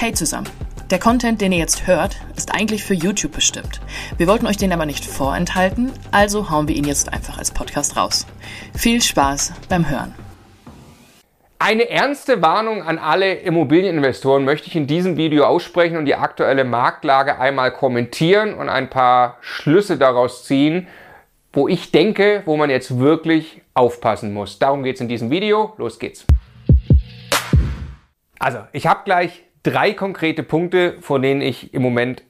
Hey zusammen. Der Content, den ihr jetzt hört, ist eigentlich für YouTube bestimmt. Wir wollten euch den aber nicht vorenthalten, also hauen wir ihn jetzt einfach als Podcast raus. Viel Spaß beim Hören. Eine ernste Warnung an alle Immobilieninvestoren möchte ich in diesem Video aussprechen und die aktuelle Marktlage einmal kommentieren und ein paar Schlüsse daraus ziehen, wo ich denke, wo man jetzt wirklich aufpassen muss. Darum geht es in diesem Video. Los geht's. Also, ich habe gleich drei konkrete Punkte, vor denen ich im Moment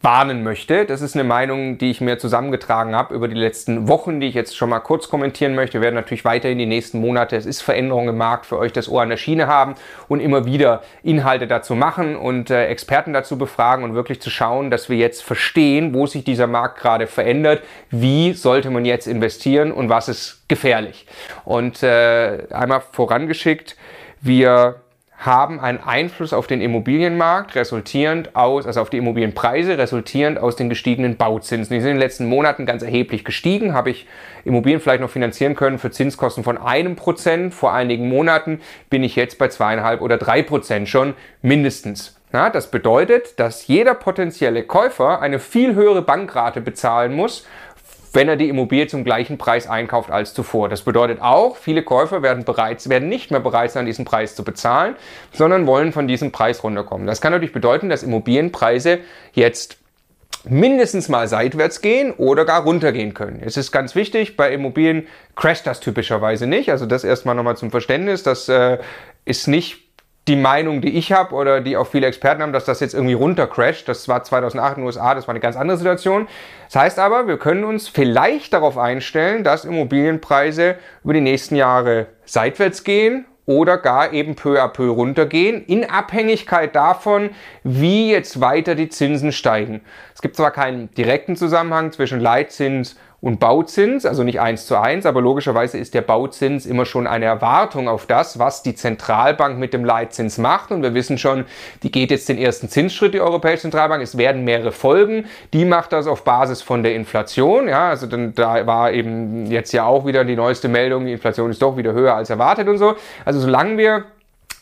warnen möchte. Das ist eine Meinung, die ich mir zusammengetragen habe über die letzten Wochen, die ich jetzt schon mal kurz kommentieren möchte. Wir werden natürlich weiterhin die nächsten Monate, es ist Veränderung im Markt, für euch das Ohr an der Schiene haben und immer wieder Inhalte dazu machen und äh, Experten dazu befragen und wirklich zu schauen, dass wir jetzt verstehen, wo sich dieser Markt gerade verändert, wie sollte man jetzt investieren und was ist gefährlich. Und äh, einmal vorangeschickt, wir haben einen Einfluss auf den Immobilienmarkt, resultierend aus, also auf die Immobilienpreise, resultierend aus den gestiegenen Bauzinsen. Die sind in den letzten Monaten ganz erheblich gestiegen. Habe ich Immobilien vielleicht noch finanzieren können für Zinskosten von einem Prozent. Vor einigen Monaten bin ich jetzt bei zweieinhalb oder drei Prozent schon mindestens. Ja, das bedeutet, dass jeder potenzielle Käufer eine viel höhere Bankrate bezahlen muss, wenn er die Immobilie zum gleichen Preis einkauft als zuvor. Das bedeutet auch, viele Käufer werden, bereits, werden nicht mehr bereit sein, diesen Preis zu bezahlen, sondern wollen von diesem Preis runterkommen. Das kann natürlich bedeuten, dass Immobilienpreise jetzt mindestens mal seitwärts gehen oder gar runtergehen können. Es ist ganz wichtig, bei Immobilien crasht das typischerweise nicht. Also das erstmal nochmal zum Verständnis. Das äh, ist nicht die Meinung, die ich habe oder die auch viele Experten haben, dass das jetzt irgendwie runtercrasht. Das war 2008 in den USA, das war eine ganz andere Situation. Das heißt aber, wir können uns vielleicht darauf einstellen, dass Immobilienpreise über die nächsten Jahre seitwärts gehen oder gar eben peu à peu runtergehen, in Abhängigkeit davon, wie jetzt weiter die Zinsen steigen. Es gibt zwar keinen direkten Zusammenhang zwischen Leitzins und Bauzins, also nicht eins zu eins, aber logischerweise ist der Bauzins immer schon eine Erwartung auf das, was die Zentralbank mit dem Leitzins macht. Und wir wissen schon, die geht jetzt den ersten Zinsschritt, die Europäische Zentralbank. Es werden mehrere Folgen. Die macht das auf Basis von der Inflation. Ja, also dann, da war eben jetzt ja auch wieder die neueste Meldung, die Inflation ist doch wieder höher als erwartet und so. Also solange wir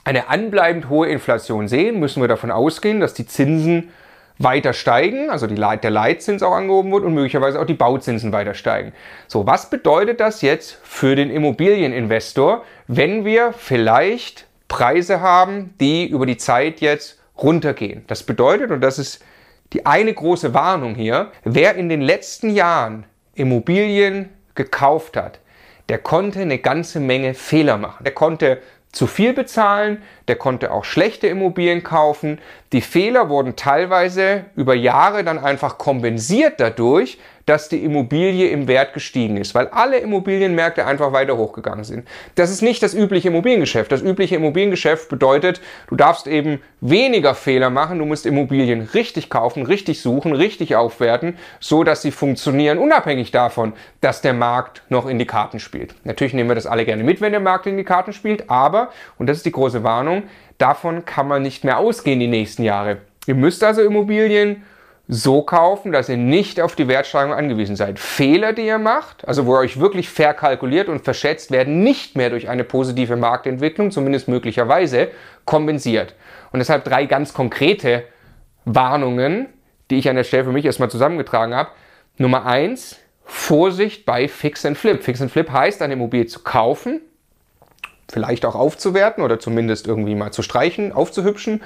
eine anbleibend hohe Inflation sehen, müssen wir davon ausgehen, dass die Zinsen weiter steigen, also die, der Leitzins auch angehoben wird und möglicherweise auch die Bauzinsen weiter steigen. So, was bedeutet das jetzt für den Immobilieninvestor, wenn wir vielleicht Preise haben, die über die Zeit jetzt runtergehen? Das bedeutet, und das ist die eine große Warnung hier, wer in den letzten Jahren Immobilien gekauft hat, der konnte eine ganze Menge Fehler machen. Der konnte zu viel bezahlen, der konnte auch schlechte Immobilien kaufen. Die Fehler wurden teilweise über Jahre dann einfach kompensiert dadurch, dass die Immobilie im Wert gestiegen ist, weil alle Immobilienmärkte einfach weiter hochgegangen sind. Das ist nicht das übliche Immobiliengeschäft. Das übliche Immobiliengeschäft bedeutet, du darfst eben weniger Fehler machen, du musst Immobilien richtig kaufen, richtig suchen, richtig aufwerten, so dass sie funktionieren, unabhängig davon, dass der Markt noch in die Karten spielt. Natürlich nehmen wir das alle gerne mit, wenn der Markt in die Karten spielt, aber, und das ist die große Warnung, davon kann man nicht mehr ausgehen die nächsten Jahre. Ihr müsst also Immobilien so kaufen, dass ihr nicht auf die Wertsteigerung angewiesen seid. Fehler, die ihr macht, also wo ihr euch wirklich verkalkuliert und verschätzt, werden nicht mehr durch eine positive Marktentwicklung, zumindest möglicherweise, kompensiert. Und deshalb drei ganz konkrete Warnungen, die ich an der Stelle für mich erstmal zusammengetragen habe. Nummer eins, Vorsicht bei Fix and Flip. Fix and Flip heißt, eine Immobilie zu kaufen, vielleicht auch aufzuwerten oder zumindest irgendwie mal zu streichen, aufzuhübschen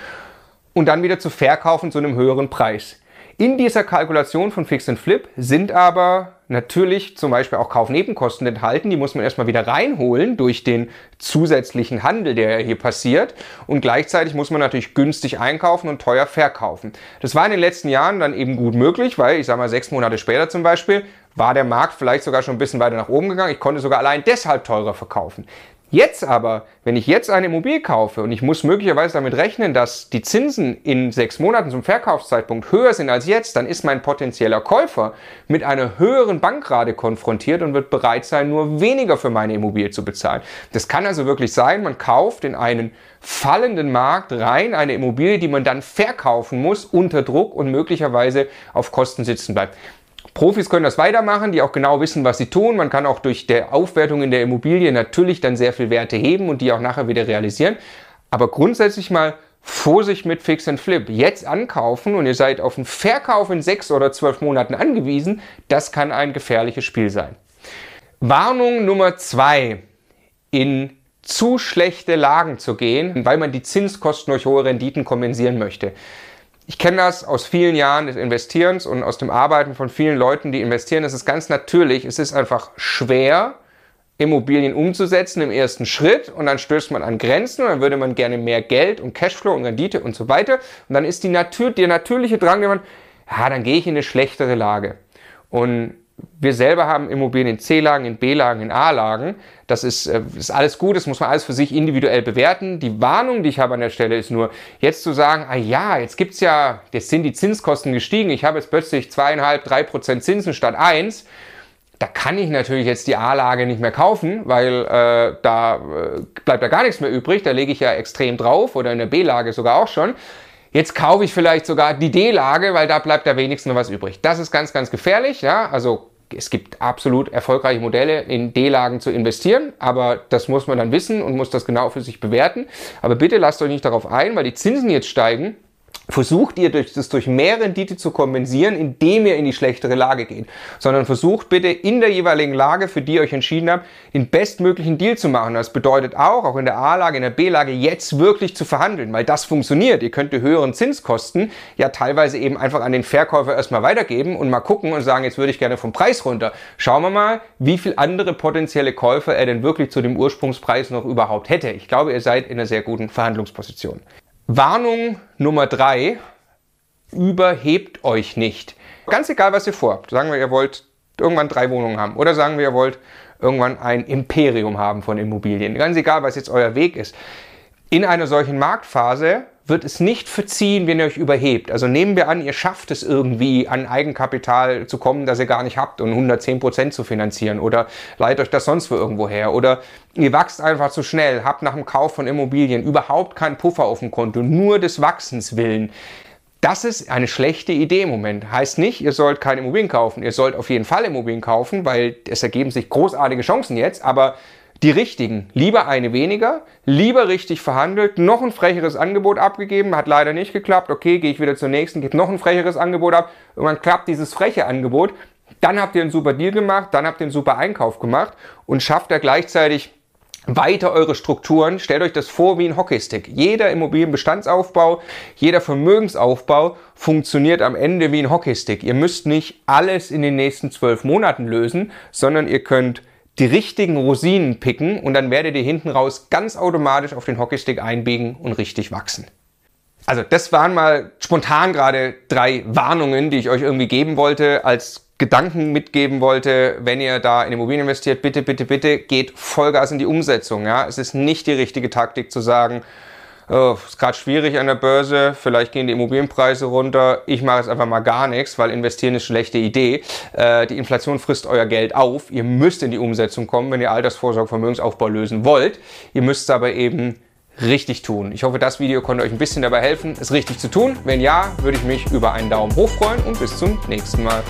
und dann wieder zu verkaufen zu einem höheren Preis. In dieser Kalkulation von Fix Flip sind aber natürlich zum Beispiel auch Kaufnebenkosten enthalten. Die muss man erstmal wieder reinholen durch den zusätzlichen Handel, der hier passiert. Und gleichzeitig muss man natürlich günstig einkaufen und teuer verkaufen. Das war in den letzten Jahren dann eben gut möglich, weil ich sage mal sechs Monate später zum Beispiel war der Markt vielleicht sogar schon ein bisschen weiter nach oben gegangen. Ich konnte sogar allein deshalb teurer verkaufen. Jetzt aber, wenn ich jetzt eine Immobilie kaufe und ich muss möglicherweise damit rechnen, dass die Zinsen in sechs Monaten zum Verkaufszeitpunkt höher sind als jetzt, dann ist mein potenzieller Käufer mit einer höheren Bankrate konfrontiert und wird bereit sein, nur weniger für meine Immobilie zu bezahlen. Das kann also wirklich sein, man kauft in einen fallenden Markt rein eine Immobilie, die man dann verkaufen muss unter Druck und möglicherweise auf Kosten sitzen bleibt. Profis können das weitermachen, die auch genau wissen, was sie tun. Man kann auch durch der Aufwertung in der Immobilie natürlich dann sehr viel Werte heben und die auch nachher wieder realisieren. Aber grundsätzlich mal Vorsicht mit Fix and Flip. Jetzt ankaufen und ihr seid auf einen Verkauf in sechs oder zwölf Monaten angewiesen, das kann ein gefährliches Spiel sein. Warnung Nummer zwei. In zu schlechte Lagen zu gehen, weil man die Zinskosten durch hohe Renditen kompensieren möchte. Ich kenne das aus vielen Jahren des Investierens und aus dem Arbeiten von vielen Leuten, die investieren. Es ist ganz natürlich, es ist einfach schwer, Immobilien umzusetzen im ersten Schritt und dann stößt man an Grenzen und dann würde man gerne mehr Geld und Cashflow und Rendite und so weiter. Und dann ist die Natur, der natürliche Drang, der man, ja, dann gehe ich in eine schlechtere Lage. Und wir selber haben Immobilien in C-Lagen, in B-Lagen, in A-Lagen. Das ist, äh, ist alles gut, das muss man alles für sich individuell bewerten. Die Warnung, die ich habe an der Stelle, ist nur, jetzt zu sagen, ah ja, jetzt gibt's ja, jetzt sind die Zinskosten gestiegen, ich habe jetzt plötzlich zweieinhalb, drei Prozent Zinsen statt eins. Da kann ich natürlich jetzt die A-Lage nicht mehr kaufen, weil äh, da äh, bleibt da gar nichts mehr übrig. Da lege ich ja extrem drauf oder in der B-Lage sogar auch schon. Jetzt kaufe ich vielleicht sogar die D-Lage, weil da bleibt da wenigstens noch was übrig. Das ist ganz, ganz gefährlich. Ja? Also es gibt absolut erfolgreiche Modelle, in D-Lagen zu investieren, aber das muss man dann wissen und muss das genau für sich bewerten. Aber bitte lasst euch nicht darauf ein, weil die Zinsen jetzt steigen, versucht ihr das durch mehr Rendite zu kompensieren, indem ihr in die schlechtere Lage geht, sondern versucht bitte in der jeweiligen Lage, für die ihr euch entschieden habt, den bestmöglichen Deal zu machen. Das bedeutet auch, auch in der A-Lage, in der B-Lage jetzt wirklich zu verhandeln, weil das funktioniert. Ihr könnt die höheren Zinskosten ja teilweise eben einfach an den Verkäufer erstmal weitergeben und mal gucken und sagen, jetzt würde ich gerne vom Preis runter. Schauen wir mal, wie viel andere potenzielle Käufer er denn wirklich zu dem Ursprungspreis noch überhaupt hätte. Ich glaube, ihr seid in einer sehr guten Verhandlungsposition. Warnung Nummer drei, überhebt euch nicht. Ganz egal, was ihr vorhabt. Sagen wir, ihr wollt irgendwann drei Wohnungen haben oder sagen wir, ihr wollt irgendwann ein Imperium haben von Immobilien. Ganz egal, was jetzt euer Weg ist. In einer solchen Marktphase wird es nicht verziehen, wenn ihr euch überhebt. Also nehmen wir an, ihr schafft es irgendwie, an Eigenkapital zu kommen, das ihr gar nicht habt und 110 Prozent zu finanzieren oder leitet euch das sonst wo irgendwo her oder ihr wachst einfach zu schnell, habt nach dem Kauf von Immobilien überhaupt keinen Puffer auf dem Konto, nur des Wachsens willen. Das ist eine schlechte Idee im Moment. Heißt nicht, ihr sollt keine Immobilien kaufen. Ihr sollt auf jeden Fall Immobilien kaufen, weil es ergeben sich großartige Chancen jetzt, aber die richtigen. Lieber eine weniger, lieber richtig verhandelt, noch ein frecheres Angebot abgegeben, hat leider nicht geklappt, okay, gehe ich wieder zur nächsten, gebe noch ein frecheres Angebot ab, irgendwann klappt dieses freche Angebot, dann habt ihr einen super Deal gemacht, dann habt ihr einen super Einkauf gemacht und schafft er gleichzeitig weiter eure Strukturen. Stellt euch das vor wie ein Hockeystick. Jeder Immobilienbestandsaufbau, jeder Vermögensaufbau funktioniert am Ende wie ein Hockeystick. Ihr müsst nicht alles in den nächsten zwölf Monaten lösen, sondern ihr könnt die richtigen Rosinen picken und dann werdet ihr hinten raus ganz automatisch auf den Hockeystick einbiegen und richtig wachsen. Also das waren mal spontan gerade drei Warnungen, die ich euch irgendwie geben wollte, als Gedanken mitgeben wollte, wenn ihr da in Immobilien investiert, bitte, bitte, bitte geht Vollgas in die Umsetzung. Ja? Es ist nicht die richtige Taktik zu sagen, oh, ist gerade schwierig an der Börse, vielleicht gehen die Immobilienpreise runter, ich mache jetzt einfach mal gar nichts, weil investieren ist eine schlechte Idee. Äh, die Inflation frisst euer Geld auf, ihr müsst in die Umsetzung kommen, wenn ihr Altersvorsorge, Vermögensaufbau lösen wollt. Ihr müsst es aber eben richtig tun. Ich hoffe, das Video konnte euch ein bisschen dabei helfen, es richtig zu tun. Wenn ja, würde ich mich über einen Daumen hoch freuen und bis zum nächsten Mal.